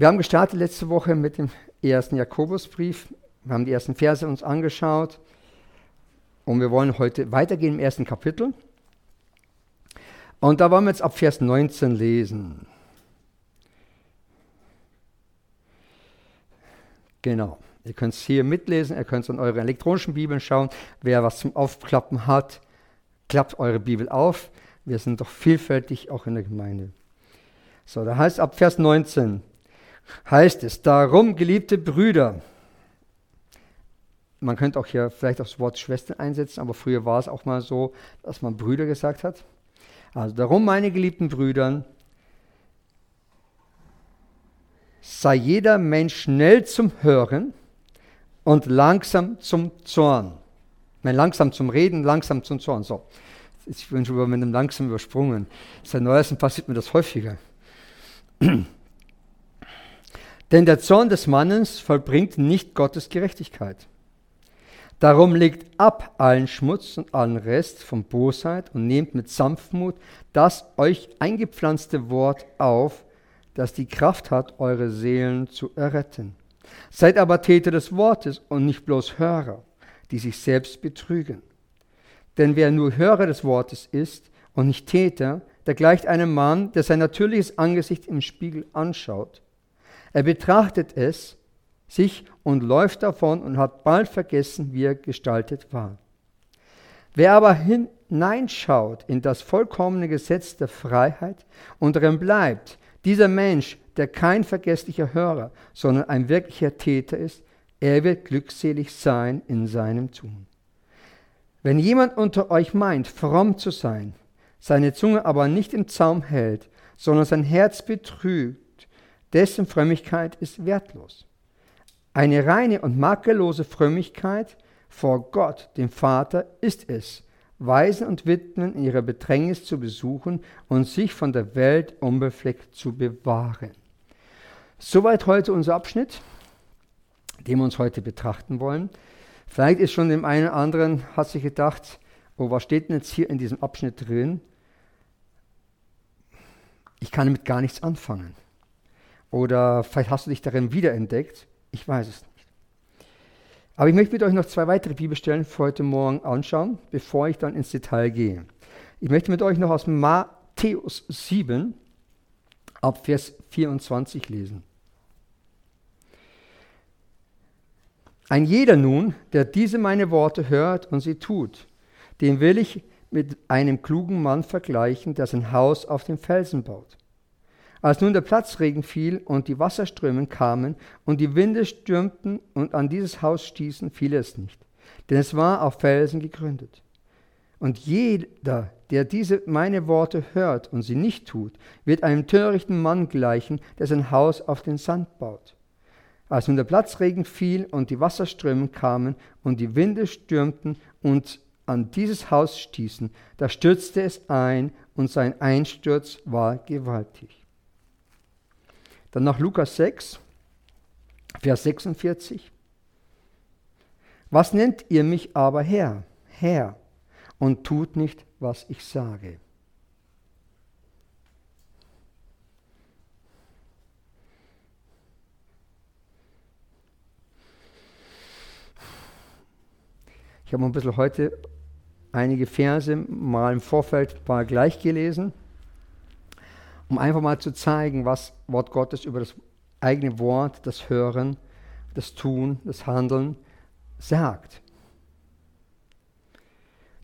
Wir haben gestartet letzte Woche mit dem ersten Jakobusbrief. Wir haben die ersten Verse uns angeschaut und wir wollen heute weitergehen im ersten Kapitel. Und da wollen wir jetzt ab Vers 19 lesen. Genau. Ihr könnt es hier mitlesen, ihr könnt es in eure elektronischen Bibeln schauen. Wer was zum Aufklappen hat, klappt eure Bibel auf. Wir sind doch vielfältig auch in der Gemeinde. So, da heißt ab Vers 19, heißt es, darum, geliebte Brüder, man könnte auch hier vielleicht das Wort Schwestern einsetzen, aber früher war es auch mal so, dass man Brüder gesagt hat. Also darum, meine geliebten Brüder, sei jeder Mensch schnell zum Hören und langsam zum Zorn. Nein, langsam zum Reden, langsam zum Zorn. So, ich bin schon mit einem langsam übersprungen. Seit neuestem passiert mir das häufiger. Denn der Zorn des Mannes vollbringt nicht Gottes Gerechtigkeit. Darum legt ab allen Schmutz und allen Rest von Bosheit und nehmt mit Sanftmut das euch eingepflanzte Wort auf, das die Kraft hat, eure Seelen zu erretten. Seid aber Täter des Wortes und nicht bloß Hörer, die sich selbst betrügen. Denn wer nur Hörer des Wortes ist und nicht Täter, der gleicht einem Mann, der sein natürliches Angesicht im Spiegel anschaut. Er betrachtet es, sich und läuft davon und hat bald vergessen, wie er gestaltet war. Wer aber hineinschaut in das vollkommene Gesetz der Freiheit und darin bleibt, dieser Mensch, der kein vergesslicher Hörer, sondern ein wirklicher Täter ist, er wird glückselig sein in seinem Tun. Wenn jemand unter euch meint, fromm zu sein, seine Zunge aber nicht im Zaum hält, sondern sein Herz betrügt, dessen Frömmigkeit ist wertlos. Eine reine und makellose Frömmigkeit vor Gott, dem Vater, ist es, Waisen und Witwen in ihrer Bedrängnis zu besuchen und sich von der Welt unbefleckt zu bewahren. Soweit heute unser Abschnitt, den wir uns heute betrachten wollen. Vielleicht ist schon dem einen oder anderen, hat sich gedacht, oh, was steht denn jetzt hier in diesem Abschnitt drin? Ich kann damit gar nichts anfangen. Oder vielleicht hast du dich darin wiederentdeckt. Ich weiß es nicht. Aber ich möchte mit euch noch zwei weitere Bibelstellen für heute Morgen anschauen, bevor ich dann ins Detail gehe. Ich möchte mit euch noch aus Matthäus 7 ab Vers 24 lesen. Ein jeder nun, der diese meine Worte hört und sie tut, den will ich mit einem klugen Mann vergleichen, der sein Haus auf dem Felsen baut. Als nun der Platzregen fiel und die Wasserströme kamen und die Winde stürmten und an dieses Haus stießen, fiel es nicht, denn es war auf Felsen gegründet. Und jeder, der diese meine Worte hört und sie nicht tut, wird einem törichten Mann gleichen, der sein Haus auf den Sand baut. Als nun der Platzregen fiel und die Wasserströme kamen und die Winde stürmten und an dieses Haus stießen, da stürzte es ein und sein Einsturz war gewaltig. Dann nach Lukas 6, Vers 46. Was nennt ihr mich aber Herr, Herr, und tut nicht, was ich sage? Ich habe ein bisschen heute einige Verse mal im Vorfeld mal gleich gelesen um einfach mal zu zeigen, was Wort Gottes über das eigene Wort, das Hören, das Tun, das Handeln sagt.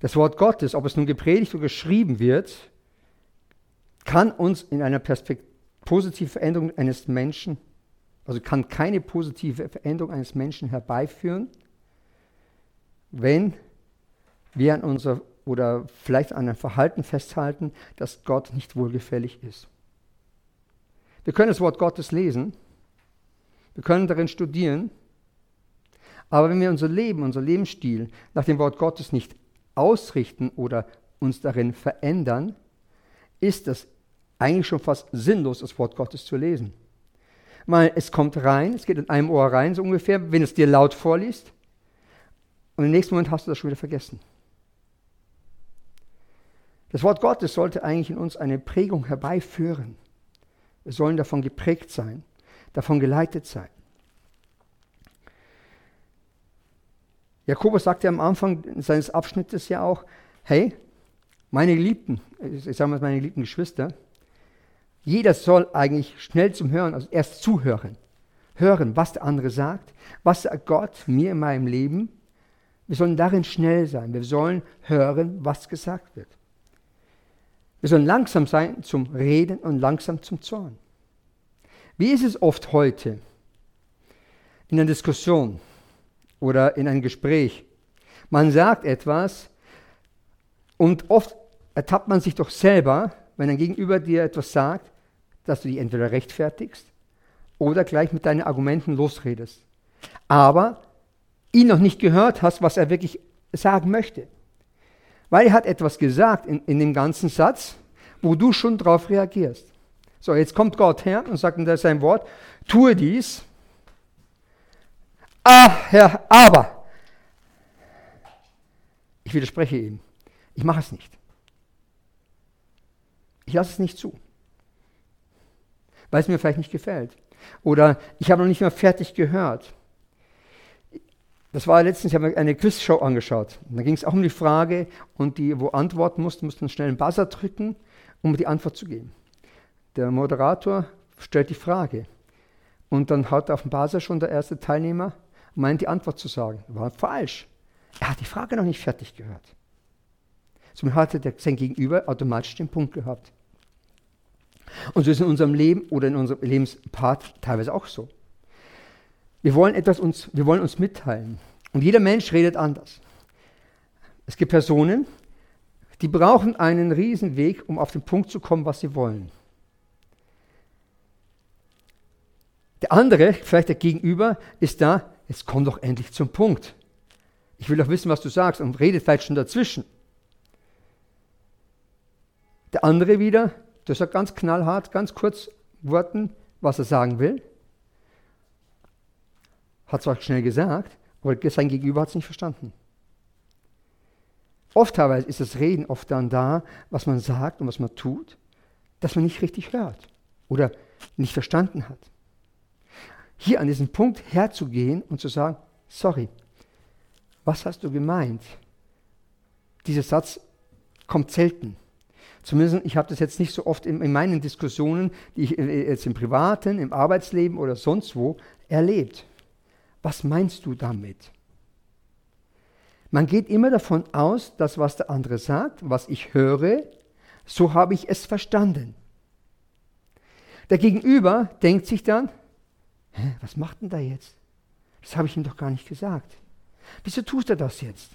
Das Wort Gottes, ob es nun gepredigt oder geschrieben wird, kann uns in einer Perspekt positive Veränderung eines Menschen, also kann keine positive Veränderung eines Menschen herbeiführen, wenn wir an unser oder vielleicht an einem Verhalten festhalten, das Gott nicht wohlgefällig ist. Wir können das Wort Gottes lesen, wir können darin studieren, aber wenn wir unser Leben, unser Lebensstil nach dem Wort Gottes nicht ausrichten oder uns darin verändern, ist es eigentlich schon fast sinnlos, das Wort Gottes zu lesen. Weil es kommt rein, es geht in einem Ohr rein, so ungefähr, wenn es dir laut vorliest, und im nächsten Moment hast du das schon wieder vergessen. Das Wort Gottes sollte eigentlich in uns eine Prägung herbeiführen. Wir sollen davon geprägt sein. davon geleitet sein. Jakobus sagte am Anfang seines Abschnittes ja auch, hey, meine Geliebten, ich sage mal meine geliebten Geschwister, jeder soll eigentlich schnell zum Hören, also erst zuhören. Hören, was der andere sagt, was sagt Gott mir in meinem Leben. Wir sollen darin schnell sein. Wir sollen hören, was gesagt wird. Wir sollen langsam sein zum Reden und langsam zum Zorn. Wie ist es oft heute in einer Diskussion oder in einem Gespräch? Man sagt etwas und oft ertappt man sich doch selber, wenn ein Gegenüber dir etwas sagt, dass du dich entweder rechtfertigst oder gleich mit deinen Argumenten losredest. Aber ihn noch nicht gehört hast, was er wirklich sagen möchte. Weil er hat etwas gesagt in, in dem ganzen Satz, wo du schon darauf reagierst. So, jetzt kommt Gott her und sagt in sein Wort, tue dies. Ah, Herr, aber ich widerspreche ihm. Ich mache es nicht. Ich lasse es nicht zu weil es mir vielleicht nicht gefällt. Oder ich habe noch nicht mal fertig gehört. Das war letztens, ich habe eine Quizshow angeschaut. da ging es auch um die Frage, und die, wo antworten musste, musste man schnell einen Buzzer drücken, um die Antwort zu geben. Der Moderator stellt die Frage. Und dann hat auf dem Buzzer schon der erste Teilnehmer meint, die Antwort zu sagen. War falsch. Er hat die Frage noch nicht fertig gehört. Somit hatte der, sein Gegenüber automatisch den Punkt gehabt. Und so ist es in unserem Leben oder in unserem Lebenspart teilweise auch so. Wir wollen etwas uns, wir wollen uns mitteilen. Und jeder Mensch redet anders. Es gibt Personen, die brauchen einen Riesenweg, um auf den Punkt zu kommen, was sie wollen. Der andere, vielleicht der Gegenüber, ist da, jetzt komm doch endlich zum Punkt. Ich will doch wissen, was du sagst und redet vielleicht schon dazwischen. Der andere wieder, der sagt ganz knallhart, ganz kurz Worten, was er sagen will. Hat zwar schnell gesagt, aber sein Gegenüber hat es nicht verstanden. Oft teilweise ist das Reden oft dann da, was man sagt und was man tut, dass man nicht richtig hört oder nicht verstanden hat. Hier an diesem Punkt herzugehen und zu sagen, sorry, was hast du gemeint? Dieser Satz kommt selten. Zumindest, ich habe das jetzt nicht so oft in, in meinen Diskussionen, die ich äh, jetzt im Privaten, im Arbeitsleben oder sonst wo erlebt. Was meinst du damit? Man geht immer davon aus, dass was der andere sagt, was ich höre, so habe ich es verstanden. Der Gegenüber denkt sich dann, Hä, was macht denn da jetzt? Das habe ich ihm doch gar nicht gesagt. Wieso tut er das jetzt?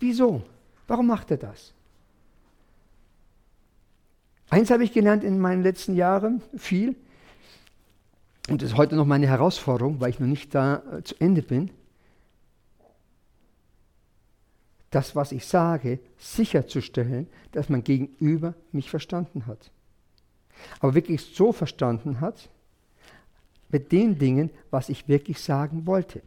Wieso? Warum macht er das? Eins habe ich gelernt in meinen letzten Jahren, viel, und das ist heute noch meine Herausforderung, weil ich noch nicht da äh, zu Ende bin, das, was ich sage, sicherzustellen, dass mein Gegenüber mich verstanden hat. Aber wirklich so verstanden hat, mit den Dingen, was ich wirklich sagen wollte.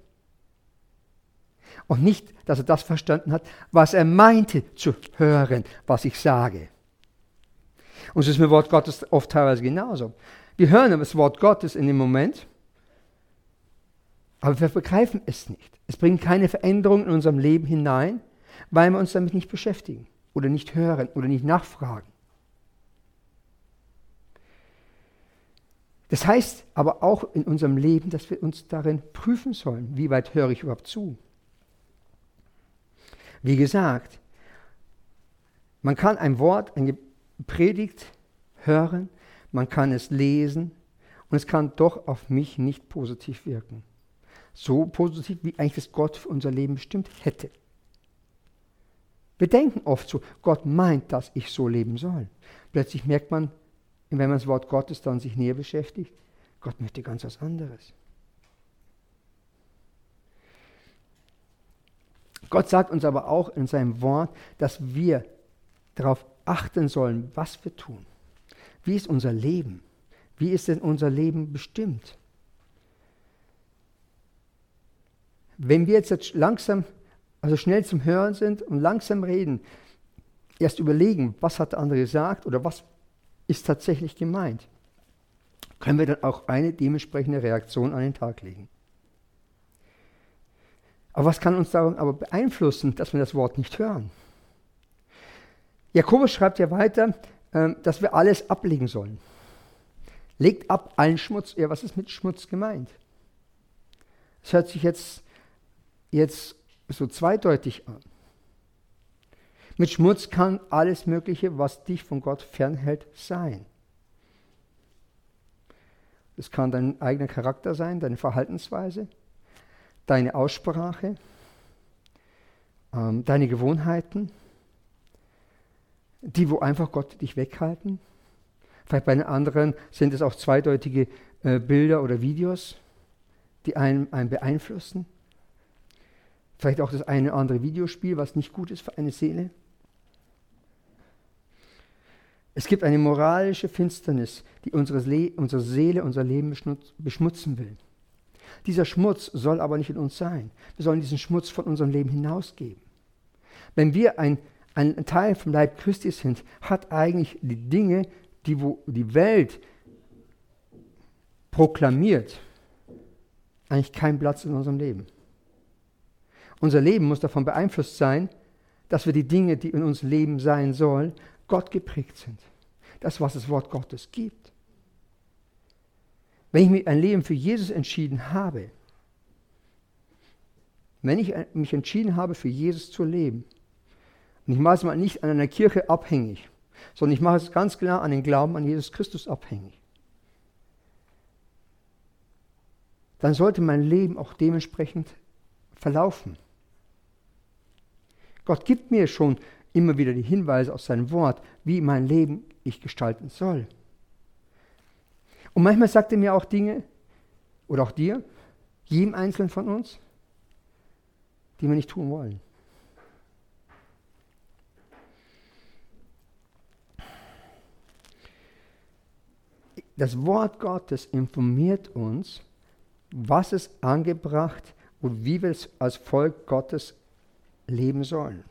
Und nicht, dass er das verstanden hat, was er meinte zu hören, was ich sage. Und so ist mit Wort Gottes oft teilweise genauso. Wir hören das Wort Gottes in dem Moment, aber wir begreifen es nicht. Es bringt keine Veränderung in unserem Leben hinein, weil wir uns damit nicht beschäftigen oder nicht hören oder nicht nachfragen. Das heißt aber auch in unserem Leben, dass wir uns darin prüfen sollen, wie weit höre ich überhaupt zu. Wie gesagt, man kann ein Wort, ein Predigt hören, man kann es lesen und es kann doch auf mich nicht positiv wirken. So positiv, wie eigentlich das Gott für unser Leben bestimmt hätte. Wir denken oft so, Gott meint, dass ich so leben soll. Plötzlich merkt man, wenn man das Wort Gottes dann sich näher beschäftigt, Gott möchte ganz was anderes. Gott sagt uns aber auch in seinem Wort, dass wir darauf achten sollen, was wir tun. Wie ist unser Leben? Wie ist denn unser Leben bestimmt? Wenn wir jetzt langsam, also schnell zum Hören sind und langsam reden, erst überlegen, was hat der andere gesagt oder was ist tatsächlich gemeint. können wir dann auch eine dementsprechende Reaktion an den Tag legen. Aber was kann uns darum aber beeinflussen, dass wir das Wort nicht hören? Jakobus schreibt ja weiter, dass wir alles ablegen sollen. Legt ab allen Schmutz. Ja, was ist mit Schmutz gemeint? Es hört sich jetzt, jetzt so zweideutig an. Mit Schmutz kann alles Mögliche, was dich von Gott fernhält, sein. Es kann dein eigener Charakter sein, deine Verhaltensweise, deine Aussprache, ähm, deine Gewohnheiten, die, wo einfach Gott dich weghalten. Vielleicht bei den anderen sind es auch zweideutige äh, Bilder oder Videos, die einen, einen beeinflussen. Vielleicht auch das eine oder andere Videospiel, was nicht gut ist für eine Seele. Es gibt eine moralische Finsternis, die unsere, Le unsere Seele, unser Leben beschmutzen will. Dieser Schmutz soll aber nicht in uns sein. Wir sollen diesen Schmutz von unserem Leben hinausgeben. Wenn wir ein, ein Teil vom Leib Christi sind, hat eigentlich die Dinge, die wo die Welt proklamiert, eigentlich keinen Platz in unserem Leben. Unser Leben muss davon beeinflusst sein, dass wir die Dinge, die in unserem Leben sein sollen, Gott geprägt sind. Das, was das Wort Gottes gibt. Wenn ich mich ein Leben für Jesus entschieden habe, wenn ich mich entschieden habe, für Jesus zu leben, und ich mache es mal nicht an einer Kirche abhängig, sondern ich mache es ganz klar an den Glauben an Jesus Christus abhängig, dann sollte mein Leben auch dementsprechend verlaufen. Gott gibt mir schon immer wieder die Hinweise aus seinem Wort, wie mein Leben ich gestalten soll. Und manchmal sagt er mir auch Dinge, oder auch dir, jedem Einzelnen von uns, die wir nicht tun wollen. Das Wort Gottes informiert uns, was es angebracht und wie wir als Volk Gottes leben sollen.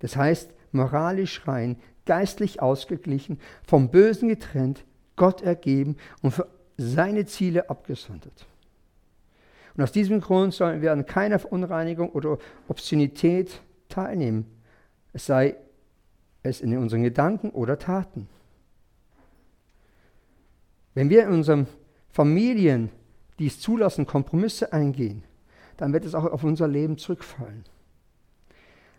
Das heißt, moralisch rein, geistlich ausgeglichen, vom Bösen getrennt, Gott ergeben und für seine Ziele abgesondert. Und aus diesem Grund sollen wir an keiner Verunreinigung oder Obszönität teilnehmen, es sei es in unseren Gedanken oder Taten. Wenn wir in unseren Familien dies zulassen, Kompromisse eingehen, dann wird es auch auf unser Leben zurückfallen.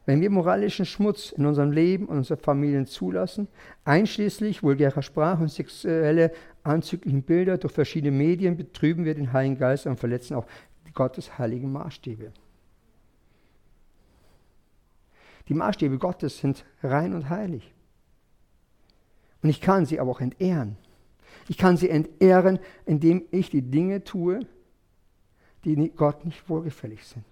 Wenn wir moralischen Schmutz in unserem Leben und unseren Familien zulassen, einschließlich vulgärer Sprache und sexuelle anzüglichen Bilder durch verschiedene Medien, betrüben wir den Heiligen Geist und verletzen auch Gottes heiligen Maßstäbe. Die Maßstäbe Gottes sind rein und heilig. Und ich kann sie aber auch entehren. Ich kann sie entehren, indem ich die Dinge tue, die Gott nicht wohlgefällig sind.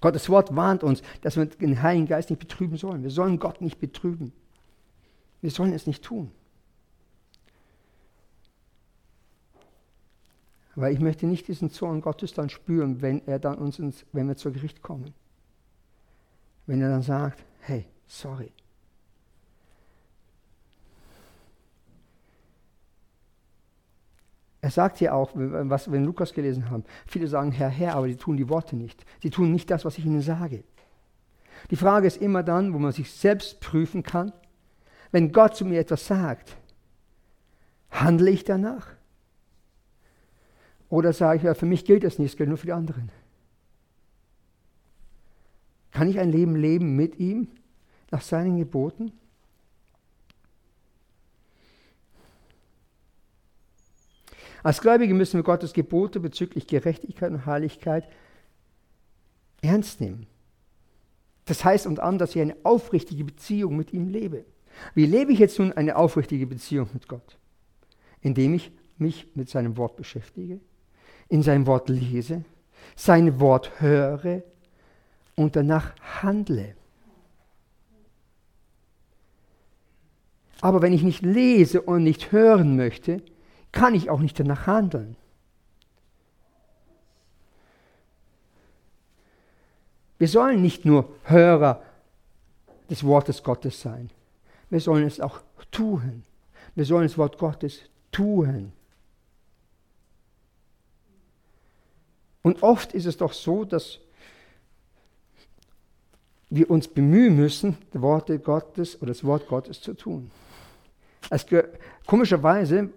Gottes Wort warnt uns, dass wir den Heiligen Geist nicht betrüben sollen. Wir sollen Gott nicht betrüben. Wir sollen es nicht tun. Weil ich möchte nicht diesen Zorn Gottes dann spüren, wenn er dann uns ins, wenn wir zur Gericht kommen. Wenn er dann sagt, hey, sorry. Er sagt hier auch, was wir in Lukas gelesen haben, viele sagen Herr, Herr, aber die tun die Worte nicht. Sie tun nicht das, was ich ihnen sage. Die Frage ist immer dann, wo man sich selbst prüfen kann, wenn Gott zu mir etwas sagt, handle ich danach? Oder sage ich, ja, für mich gilt das nicht, es gilt nur für die anderen. Kann ich ein Leben leben mit ihm, nach seinen Geboten? Als Gläubige müssen wir Gottes Gebote bezüglich Gerechtigkeit und Heiligkeit ernst nehmen. Das heißt unter anderem, dass ich eine aufrichtige Beziehung mit ihm lebe. Wie lebe ich jetzt nun eine aufrichtige Beziehung mit Gott? Indem ich mich mit seinem Wort beschäftige, in seinem Wort lese, sein Wort höre und danach handle. Aber wenn ich nicht lese und nicht hören möchte, kann ich auch nicht danach handeln. Wir sollen nicht nur Hörer des Wortes Gottes sein. Wir sollen es auch tun. Wir sollen das Wort Gottes tun. Und oft ist es doch so, dass wir uns bemühen müssen, die Worte Gottes oder das Wort Gottes zu tun. Es, komischerweise,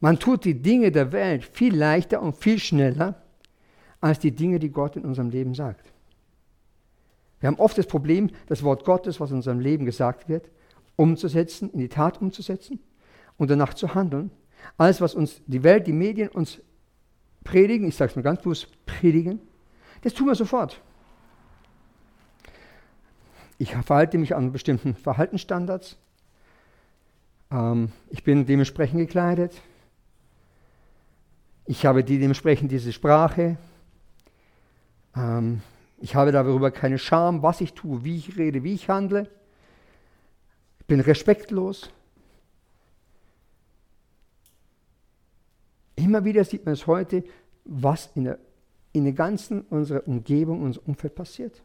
man tut die Dinge der Welt viel leichter und viel schneller als die Dinge, die Gott in unserem Leben sagt. Wir haben oft das Problem, das Wort Gottes, was in unserem Leben gesagt wird, umzusetzen, in die Tat umzusetzen und danach zu handeln. Alles, was uns die Welt, die Medien uns predigen, ich sage es mal ganz bewusst, predigen, das tun wir sofort. Ich verhalte mich an bestimmten Verhaltensstandards. Ähm, ich bin dementsprechend gekleidet. Ich habe die, dementsprechend diese Sprache. Ähm, ich habe darüber keine Scham, was ich tue, wie ich rede, wie ich handle. Ich bin respektlos. Immer wieder sieht man es heute, was in der, in der ganzen unserer Umgebung, unserem Umfeld passiert.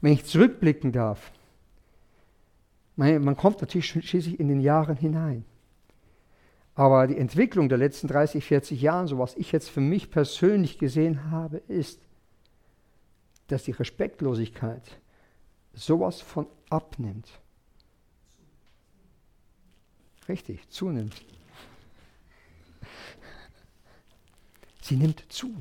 Wenn ich zurückblicken darf, man kommt natürlich schließlich in den Jahren hinein. Aber die Entwicklung der letzten 30, 40 Jahre, so was ich jetzt für mich persönlich gesehen habe, ist, dass die Respektlosigkeit sowas von abnimmt. Richtig, zunimmt. Sie nimmt zu.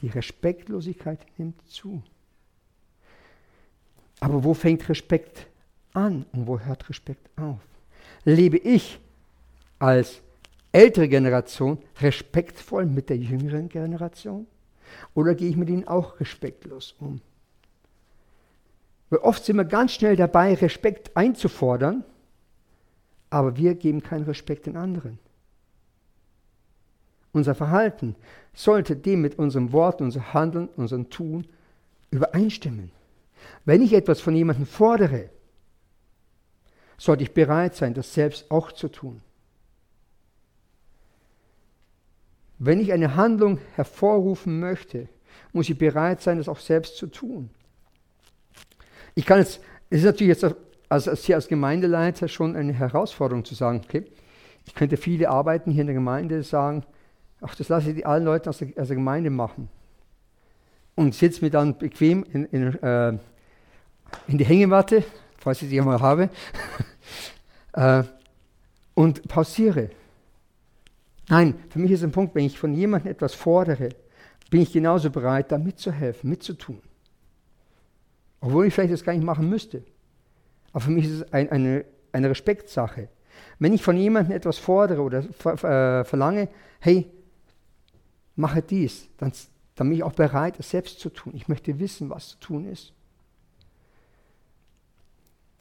Die Respektlosigkeit nimmt zu. Aber wo fängt Respekt an und wo hört Respekt auf? Lebe ich als ältere Generation respektvoll mit der jüngeren Generation? Oder gehe ich mit ihnen auch respektlos um? Weil oft sind wir ganz schnell dabei, Respekt einzufordern, aber wir geben keinen Respekt den anderen. Unser Verhalten sollte dem mit unserem Wort, unserem Handeln, unserem Tun übereinstimmen. Wenn ich etwas von jemandem fordere, sollte ich bereit sein, das selbst auch zu tun. Wenn ich eine Handlung hervorrufen möchte, muss ich bereit sein, das auch selbst zu tun. Ich kann jetzt, es ist natürlich jetzt als, als, hier als Gemeindeleiter schon eine Herausforderung zu sagen, okay, ich könnte viele Arbeiten hier in der Gemeinde sagen, ach, das lasse ich die allen Leuten aus der, aus der Gemeinde machen. Und sitze mir dann bequem in, in, äh, in die Hängematte, falls ich die einmal habe, äh, und pausiere. Nein, für mich ist ein Punkt, wenn ich von jemandem etwas fordere, bin ich genauso bereit, da mitzuhelfen, mitzutun. Obwohl ich vielleicht das gar nicht machen müsste. Aber für mich ist es ein, eine, eine Respektsache. Wenn ich von jemandem etwas fordere oder ver, äh, verlange, hey, mache dies, dann, dann bin ich auch bereit, es selbst zu tun. Ich möchte wissen, was zu tun ist.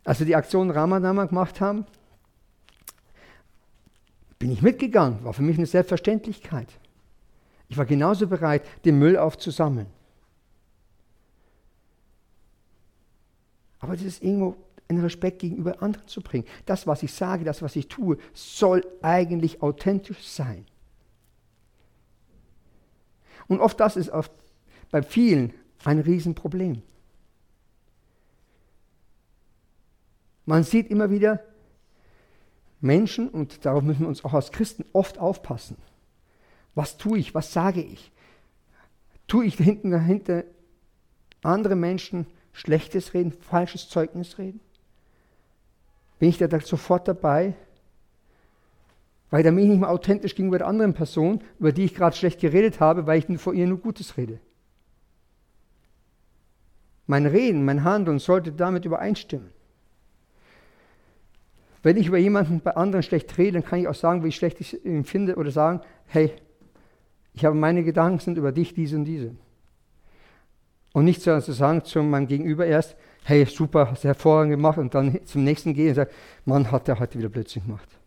Als wir die Aktion Ramadan gemacht haben, bin ich mitgegangen, war für mich eine Selbstverständlichkeit. Ich war genauso bereit, den Müll aufzusammeln. Aber das ist irgendwo einen Respekt gegenüber anderen zu bringen. Das, was ich sage, das, was ich tue, soll eigentlich authentisch sein. Und oft das ist oft bei vielen ein Riesenproblem. Man sieht immer wieder, Menschen, und darauf müssen wir uns auch als Christen oft aufpassen. Was tue ich? Was sage ich? Tue ich hinten dahinter andere Menschen schlechtes reden, falsches Zeugnis reden? Bin ich da sofort dabei? Weil da bin ich nicht mehr authentisch gegenüber der anderen Person, über die ich gerade schlecht geredet habe, weil ich vor ihr nur Gutes rede. Mein Reden, mein Handeln sollte damit übereinstimmen. Wenn ich über jemanden bei anderen schlecht rede, dann kann ich auch sagen, wie schlecht ich ihn finde oder sagen, hey, ich habe meine Gedanken sind über dich, diese und diese. Und nicht zu sagen zu meinem Gegenüber erst, hey, super, hast du hervorragend gemacht und dann zum nächsten gehen und sagen, Mann, hat der heute wieder Blödsinn gemacht.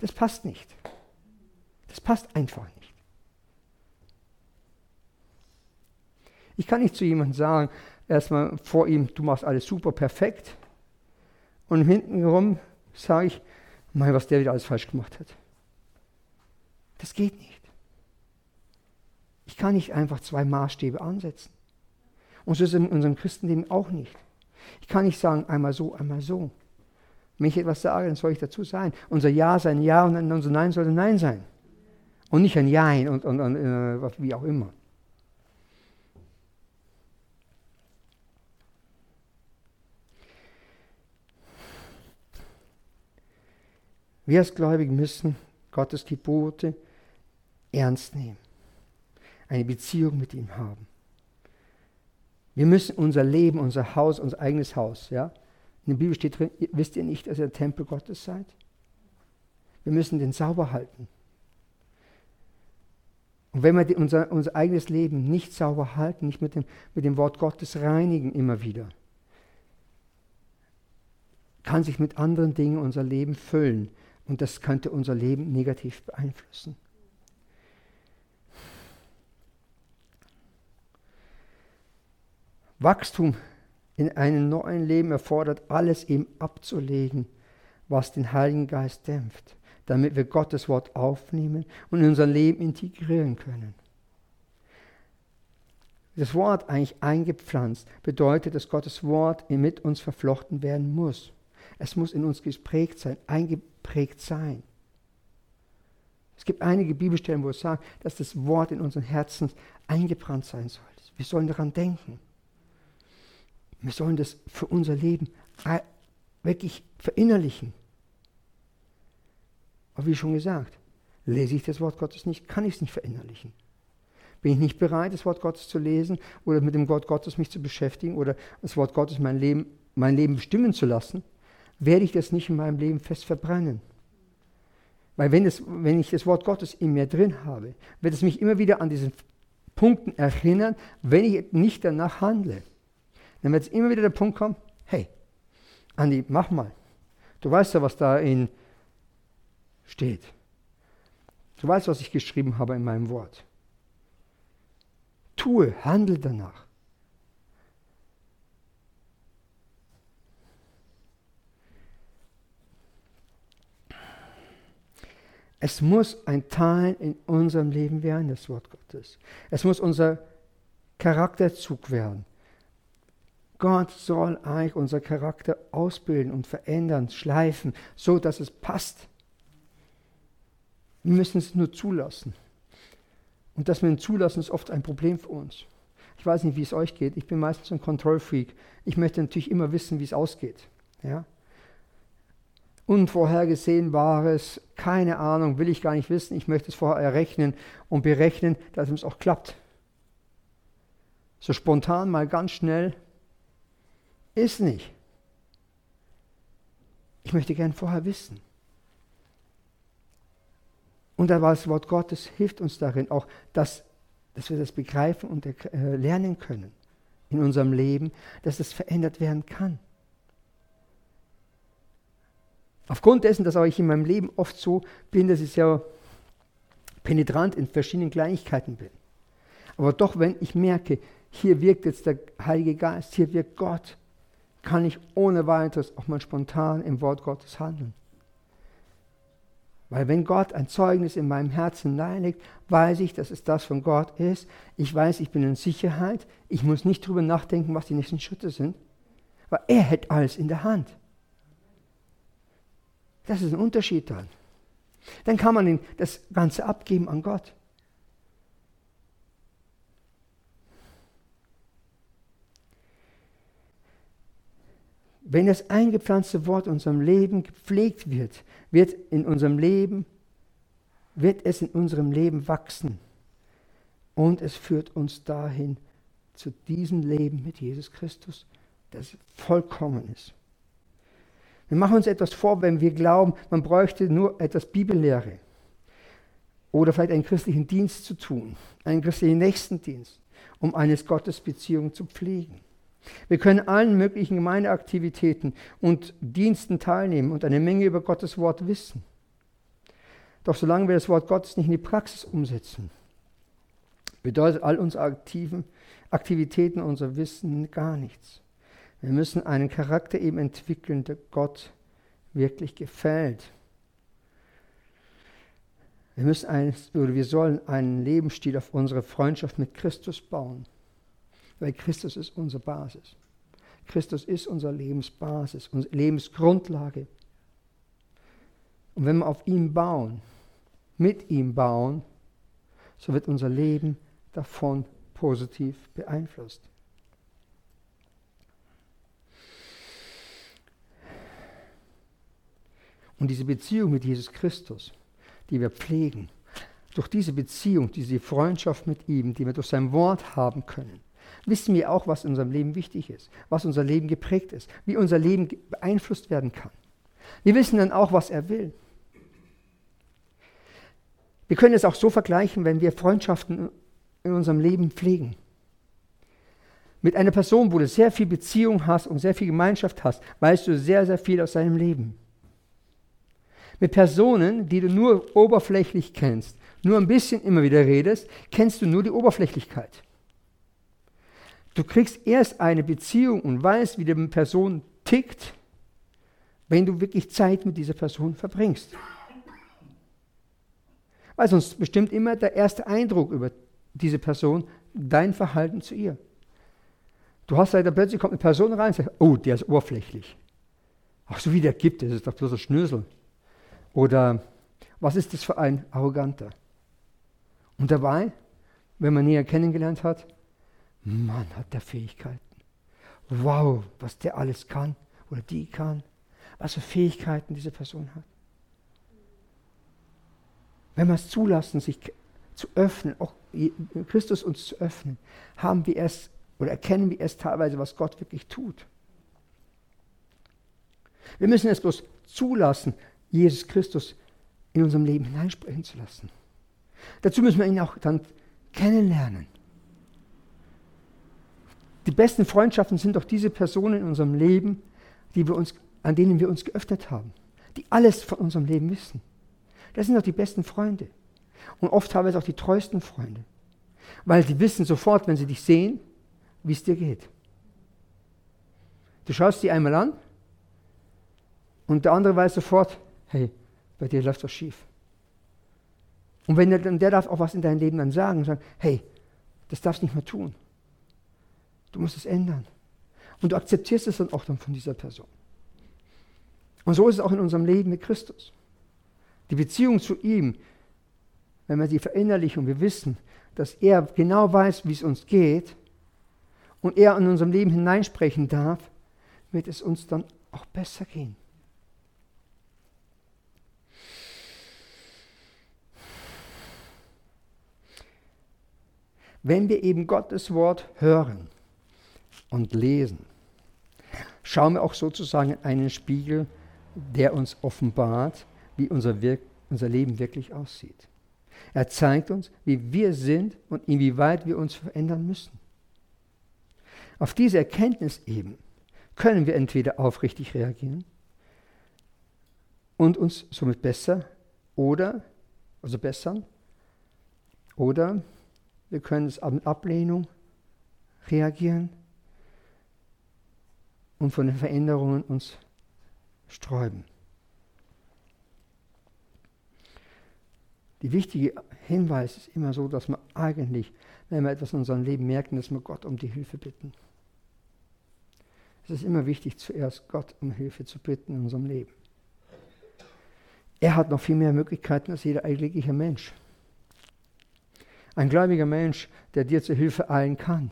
Das passt nicht. Das passt einfach nicht. Ich kann nicht zu jemandem sagen, erstmal vor ihm, du machst alles super, perfekt. Und hintenrum sage ich, mal, was der wieder alles falsch gemacht hat. Das geht nicht. Ich kann nicht einfach zwei Maßstäbe ansetzen. Und so ist es in unserem Christenleben auch nicht. Ich kann nicht sagen, einmal so, einmal so. Wenn ich etwas sage, dann soll ich dazu sein. Unser Ja sein Ja und unser Nein sollte Nein sein. Und nicht ein Jein und, und, und äh, wie auch immer. Wir als Gläubige müssen Gottes Gebote ernst nehmen, eine Beziehung mit ihm haben. Wir müssen unser Leben, unser Haus, unser eigenes Haus, ja. In der Bibel steht drin, wisst ihr nicht, dass ihr Tempel Gottes seid? Wir müssen den sauber halten. Und wenn wir unser, unser eigenes Leben nicht sauber halten, nicht mit dem, mit dem Wort Gottes reinigen immer wieder, kann sich mit anderen Dingen unser Leben füllen. Und das könnte unser Leben negativ beeinflussen. Wachstum in einem neuen Leben erfordert, alles eben abzulegen, was den Heiligen Geist dämpft, damit wir Gottes Wort aufnehmen und in unser Leben integrieren können. Das Wort eigentlich eingepflanzt bedeutet, dass Gottes Wort mit uns verflochten werden muss. Es muss in uns geprägt sein, eingeprägt sein. Es gibt einige Bibelstellen, wo es sagt, dass das Wort in unseren Herzen eingebrannt sein soll. Wir sollen daran denken. Wir sollen das für unser Leben wirklich verinnerlichen. Aber wie schon gesagt, lese ich das Wort Gottes nicht, kann ich es nicht verinnerlichen. Bin ich nicht bereit, das Wort Gottes zu lesen oder mit dem Wort Gottes mich zu beschäftigen oder das Wort Gottes mein Leben, mein Leben bestimmen zu lassen, werde ich das nicht in meinem Leben fest verbrennen. Weil wenn, es, wenn ich das Wort Gottes in mir drin habe, wird es mich immer wieder an diesen Punkten erinnern, wenn ich nicht danach handle. Dann wird es immer wieder der Punkt kommen, hey, Andi, mach mal. Du weißt ja, was da in steht. Du weißt, was ich geschrieben habe in meinem Wort. Tue, handle danach. Es muss ein Teil in unserem Leben werden, das Wort Gottes. Es muss unser Charakterzug werden. Gott soll eigentlich unser Charakter ausbilden und verändern, schleifen, so dass es passt. Wir müssen es nur zulassen. Und das mit dem Zulassen ist oft ein Problem für uns. Ich weiß nicht, wie es euch geht. Ich bin meistens ein Kontrollfreak. Ich möchte natürlich immer wissen, wie es ausgeht. Ja? Unvorhergesehenbares, keine Ahnung, will ich gar nicht wissen. Ich möchte es vorher errechnen und berechnen, dass es auch klappt. So spontan, mal ganz schnell, ist nicht. Ich möchte gern vorher wissen. Und das Wort Gottes hilft uns darin auch, dass, dass wir das begreifen und äh, lernen können in unserem Leben, dass es verändert werden kann. Aufgrund dessen, dass auch ich in meinem Leben oft so bin, dass ich sehr penetrant in verschiedenen Kleinigkeiten bin. Aber doch, wenn ich merke, hier wirkt jetzt der Heilige Geist, hier wirkt Gott, kann ich ohne weiteres auch mal spontan im Wort Gottes handeln. Weil wenn Gott ein Zeugnis in meinem Herzen hineinlegt, weiß ich, dass es das von Gott ist. Ich weiß, ich bin in Sicherheit. Ich muss nicht darüber nachdenken, was die nächsten Schritte sind. Weil er hält alles in der Hand. Das ist ein Unterschied dann. Dann kann man das Ganze abgeben an Gott. Wenn das eingepflanzte Wort in unserem Leben gepflegt wird, wird in unserem Leben, wird es in unserem Leben wachsen. Und es führt uns dahin zu diesem Leben mit Jesus Christus, das vollkommen ist. Wir machen uns etwas vor, wenn wir glauben, man bräuchte nur etwas Bibellehre oder vielleicht einen christlichen Dienst zu tun, einen christlichen Nächstendienst, um eine Gottesbeziehung zu pflegen. Wir können allen möglichen Gemeindeaktivitäten und Diensten teilnehmen und eine Menge über Gottes Wort wissen. Doch solange wir das Wort Gottes nicht in die Praxis umsetzen, bedeutet all unsere aktiven Aktivitäten, unser Wissen gar nichts. Wir müssen einen Charakter eben entwickeln, der Gott wirklich gefällt. Wir müssen ein, oder wir sollen einen Lebensstil auf unsere Freundschaft mit Christus bauen. Weil Christus ist unsere Basis. Christus ist unsere Lebensbasis, unsere Lebensgrundlage. Und wenn wir auf ihm bauen, mit ihm bauen, so wird unser Leben davon positiv beeinflusst. Und diese Beziehung mit Jesus Christus, die wir pflegen, durch diese Beziehung, diese Freundschaft mit ihm, die wir durch sein Wort haben können, wissen wir auch, was in unserem Leben wichtig ist, was unser Leben geprägt ist, wie unser Leben beeinflusst werden kann. Wir wissen dann auch, was er will. Wir können es auch so vergleichen, wenn wir Freundschaften in unserem Leben pflegen. Mit einer Person, wo du sehr viel Beziehung hast und sehr viel Gemeinschaft hast, weißt du sehr, sehr viel aus seinem Leben. Mit Personen, die du nur oberflächlich kennst, nur ein bisschen immer wieder redest, kennst du nur die Oberflächlichkeit. Du kriegst erst eine Beziehung und weißt, wie die Person tickt, wenn du wirklich Zeit mit dieser Person verbringst. Weil sonst bestimmt immer der erste Eindruck über diese Person dein Verhalten zu ihr. Du hast leider plötzlich kommt eine Person rein und sagt, oh, der ist oberflächlich. Ach, so wie der gibt, das ist doch bloß ein Schnösel. Oder was ist das für ein Arroganter? Und dabei, wenn man näher kennengelernt hat, Mann, hat der Fähigkeiten. Wow, was der alles kann oder die kann. Was für Fähigkeiten diese Person hat. Wenn wir es zulassen, sich zu öffnen, auch Christus uns zu öffnen, haben wir es oder erkennen wir es teilweise, was Gott wirklich tut. Wir müssen es bloß zulassen, Jesus Christus in unserem Leben hineinsprechen zu lassen. Dazu müssen wir ihn auch dann kennenlernen. Die besten Freundschaften sind doch diese Personen in unserem Leben, die wir uns, an denen wir uns geöffnet haben, die alles von unserem Leben wissen. Das sind doch die besten Freunde. Und oft haben wir auch die treuesten Freunde. Weil sie wissen sofort, wenn sie dich sehen, wie es dir geht. Du schaust sie einmal an und der andere weiß sofort, hey, bei dir läuft was schief. Und wenn der, der darf auch was in deinem Leben dann sagen, sagen, hey, das darfst du nicht mehr tun. Du musst es ändern. Und du akzeptierst es dann auch dann von dieser Person. Und so ist es auch in unserem Leben mit Christus. Die Beziehung zu ihm, wenn wir sie verinnerlichen und wir wissen, dass er genau weiß, wie es uns geht und er in unserem Leben hineinsprechen darf, wird es uns dann auch besser gehen. Wenn wir eben Gottes Wort hören und lesen, schauen wir auch sozusagen in einen Spiegel, der uns offenbart, wie unser, Wirk unser Leben wirklich aussieht. Er zeigt uns, wie wir sind und inwieweit wir uns verändern müssen. Auf diese Erkenntnis eben können wir entweder aufrichtig reagieren und uns somit besser oder, also bessern, oder wir können es mit Ablehnung reagieren und von den Veränderungen uns sträuben. Die wichtige Hinweis ist immer so, dass wir eigentlich, wenn wir etwas in unserem Leben merken, dass wir Gott um die Hilfe bitten. Es ist immer wichtig, zuerst Gott um Hilfe zu bitten in unserem Leben. Er hat noch viel mehr Möglichkeiten als jeder alltägliche Mensch. Ein gläubiger Mensch, der dir zur Hilfe eilen kann,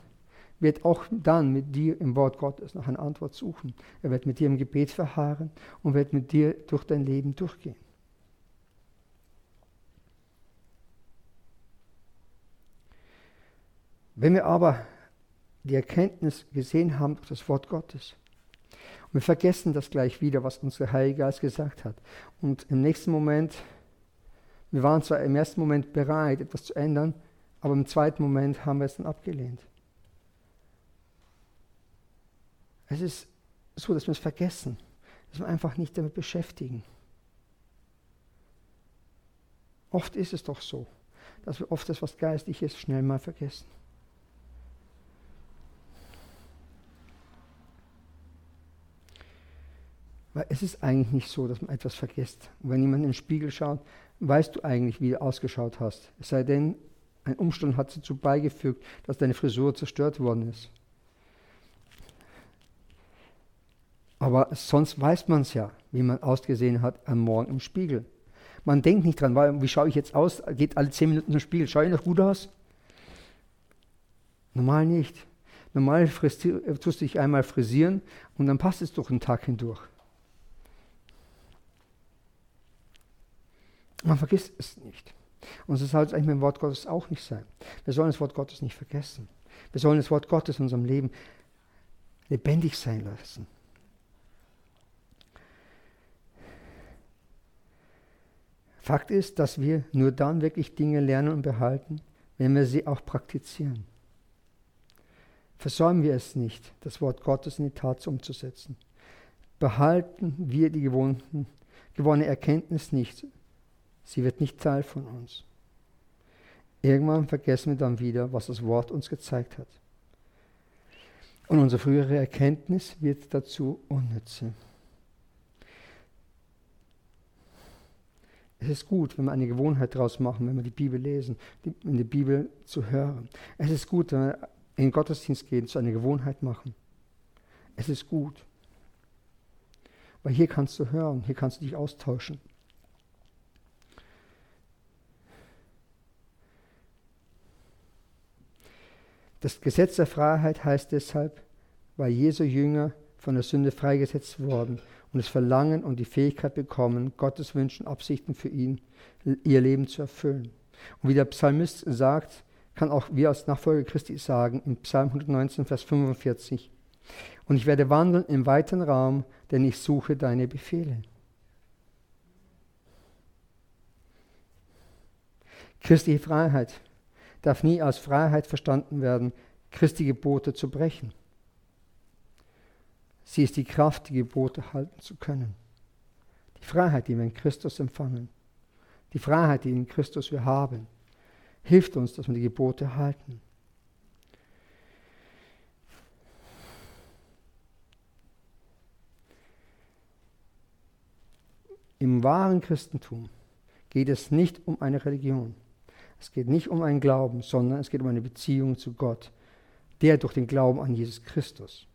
wird auch dann mit dir im Wort Gottes nach einer Antwort suchen. Er wird mit dir im Gebet verharren und wird mit dir durch dein Leben durchgehen. Wenn wir aber die Erkenntnis gesehen haben durch das Wort Gottes, und wir vergessen das gleich wieder, was unser Heiliger Geist gesagt hat, und im nächsten Moment, wir waren zwar im ersten Moment bereit, etwas zu ändern, aber im zweiten Moment haben wir es dann abgelehnt. Es ist so, dass wir es vergessen, dass wir einfach nicht damit beschäftigen. Oft ist es doch so, dass wir oft das, was geistig ist, schnell mal vergessen. Weil es ist eigentlich nicht so, dass man etwas vergisst. Und wenn jemand in den Spiegel schaut, weißt du eigentlich, wie du ausgeschaut hast. Es sei denn, Ein Umstand hat dazu beigefügt, dass deine Frisur zerstört worden ist. Aber sonst weiß man es ja, wie man ausgesehen hat am Morgen im Spiegel. Man denkt nicht dran, weil, wie schaue ich jetzt aus? Geht alle zehn Minuten zum Spiegel. Schaue ich noch gut aus? Normal nicht. Normal tust du dich einmal frisieren und dann passt es durch den Tag hindurch. Man vergisst es nicht. Und so soll es eigentlich mit dem Wort Gottes auch nicht sein. Wir sollen das Wort Gottes nicht vergessen. Wir sollen das Wort Gottes in unserem Leben lebendig sein lassen. Fakt ist, dass wir nur dann wirklich Dinge lernen und behalten, wenn wir sie auch praktizieren. Versäumen wir es nicht, das Wort Gottes in die Tat umzusetzen. Behalten wir die gewonnene Erkenntnis nicht. Sie wird nicht Teil von uns. Irgendwann vergessen wir dann wieder, was das Wort uns gezeigt hat. Und unsere frühere Erkenntnis wird dazu unnütze. Es ist gut, wenn wir eine Gewohnheit daraus machen, wenn wir die Bibel lesen, die, in die Bibel zu hören. Es ist gut, wenn wir in den Gottesdienst gehen, zu einer Gewohnheit machen. Es ist gut. Weil hier kannst du hören, hier kannst du dich austauschen. Das Gesetz der Freiheit heißt deshalb, weil Jesu Jünger von der Sünde freigesetzt worden und das Verlangen und die Fähigkeit bekommen, Gottes Wünschen, Absichten für ihn, ihr Leben zu erfüllen. Und wie der Psalmist sagt, kann auch wir als Nachfolger Christi sagen, im Psalm 119, Vers 45. Und ich werde wandeln im weiten Raum, denn ich suche deine Befehle. Christliche Freiheit darf nie als Freiheit verstanden werden, Christi Gebote zu brechen. Sie ist die Kraft, die Gebote halten zu können. Die Freiheit, die wir in Christus empfangen. Die Freiheit, die in Christus wir haben hilft uns, dass wir die Gebote halten. Im wahren Christentum geht es nicht um eine Religion. Es geht nicht um einen Glauben, sondern es geht um eine Beziehung zu Gott, der durch den Glauben an Jesus Christus.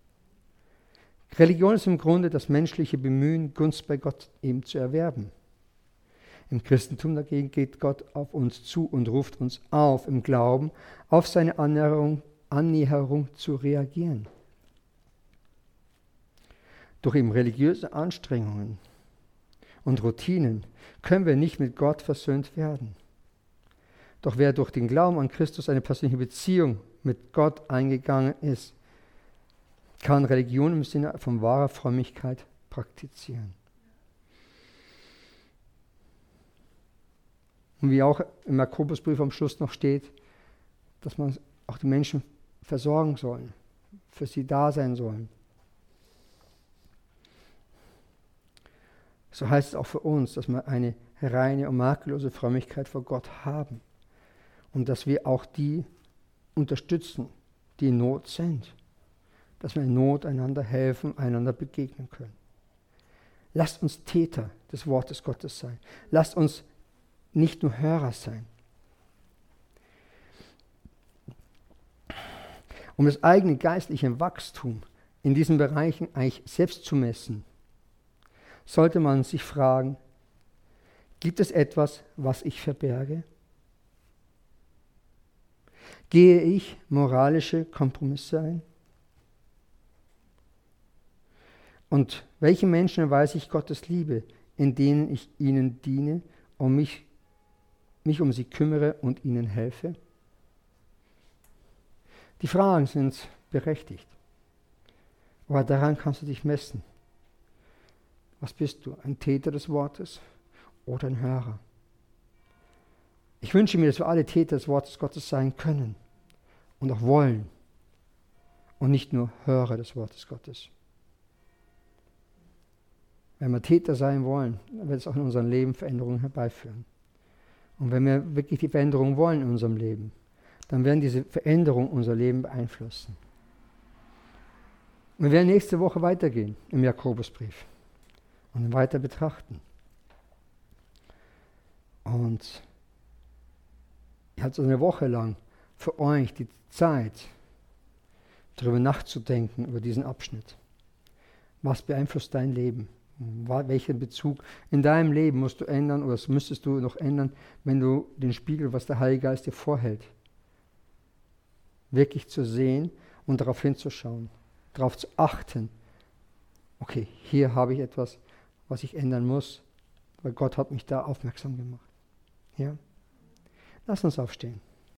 Religion ist im Grunde das menschliche Bemühen, Gunst bei Gott eben zu erwerben. Im Christentum dagegen geht Gott auf uns zu und ruft uns auf, im Glauben auf seine Annäherung, Annäherung zu reagieren. Durch eben religiöse Anstrengungen und Routinen können wir nicht mit Gott versöhnt werden. Doch wer durch den Glauben an Christus eine persönliche Beziehung mit Gott eingegangen ist, kann Religion im Sinne von wahrer Frömmigkeit praktizieren. Und wie auch im Jakobusbrief am Schluss noch steht, dass man auch die Menschen versorgen soll, für sie da sein sollen. So heißt es auch für uns, dass wir eine reine und makellose Frömmigkeit vor Gott haben und dass wir auch die unterstützen, die in Not sind, dass wir in Not einander helfen, einander begegnen können. Lasst uns Täter des Wortes Gottes sein. Lasst uns nicht nur Hörer sein. Um das eigene geistliche Wachstum in diesen Bereichen eigentlich selbst zu messen, sollte man sich fragen, gibt es etwas, was ich verberge? Gehe ich moralische Kompromisse ein? Und welche Menschen erweise ich Gottes Liebe, in denen ich ihnen diene und mich mich um sie kümmere und ihnen helfe? Die Fragen sind berechtigt, aber daran kannst du dich messen. Was bist du, ein Täter des Wortes oder ein Hörer? Ich wünsche mir, dass wir alle Täter des Wortes Gottes sein können und auch wollen und nicht nur Hörer des Wortes Gottes. Wenn wir Täter sein wollen, dann wird es auch in unserem Leben Veränderungen herbeiführen. Und wenn wir wirklich die Veränderung wollen in unserem Leben, dann werden diese Veränderungen unser Leben beeinflussen. wir werden nächste Woche weitergehen im Jakobusbrief und weiter betrachten. Und Ihr habt eine Woche lang für euch die Zeit, darüber nachzudenken, über diesen Abschnitt. Was beeinflusst dein Leben? Welchen Bezug in deinem Leben musst du ändern oder müsstest du noch ändern, wenn du den Spiegel, was der Heilige Geist dir vorhält, wirklich zu sehen und darauf hinzuschauen, darauf zu achten. Okay, hier habe ich etwas, was ich ändern muss, weil Gott hat mich da aufmerksam gemacht. Ja? Lass uns aufstehen.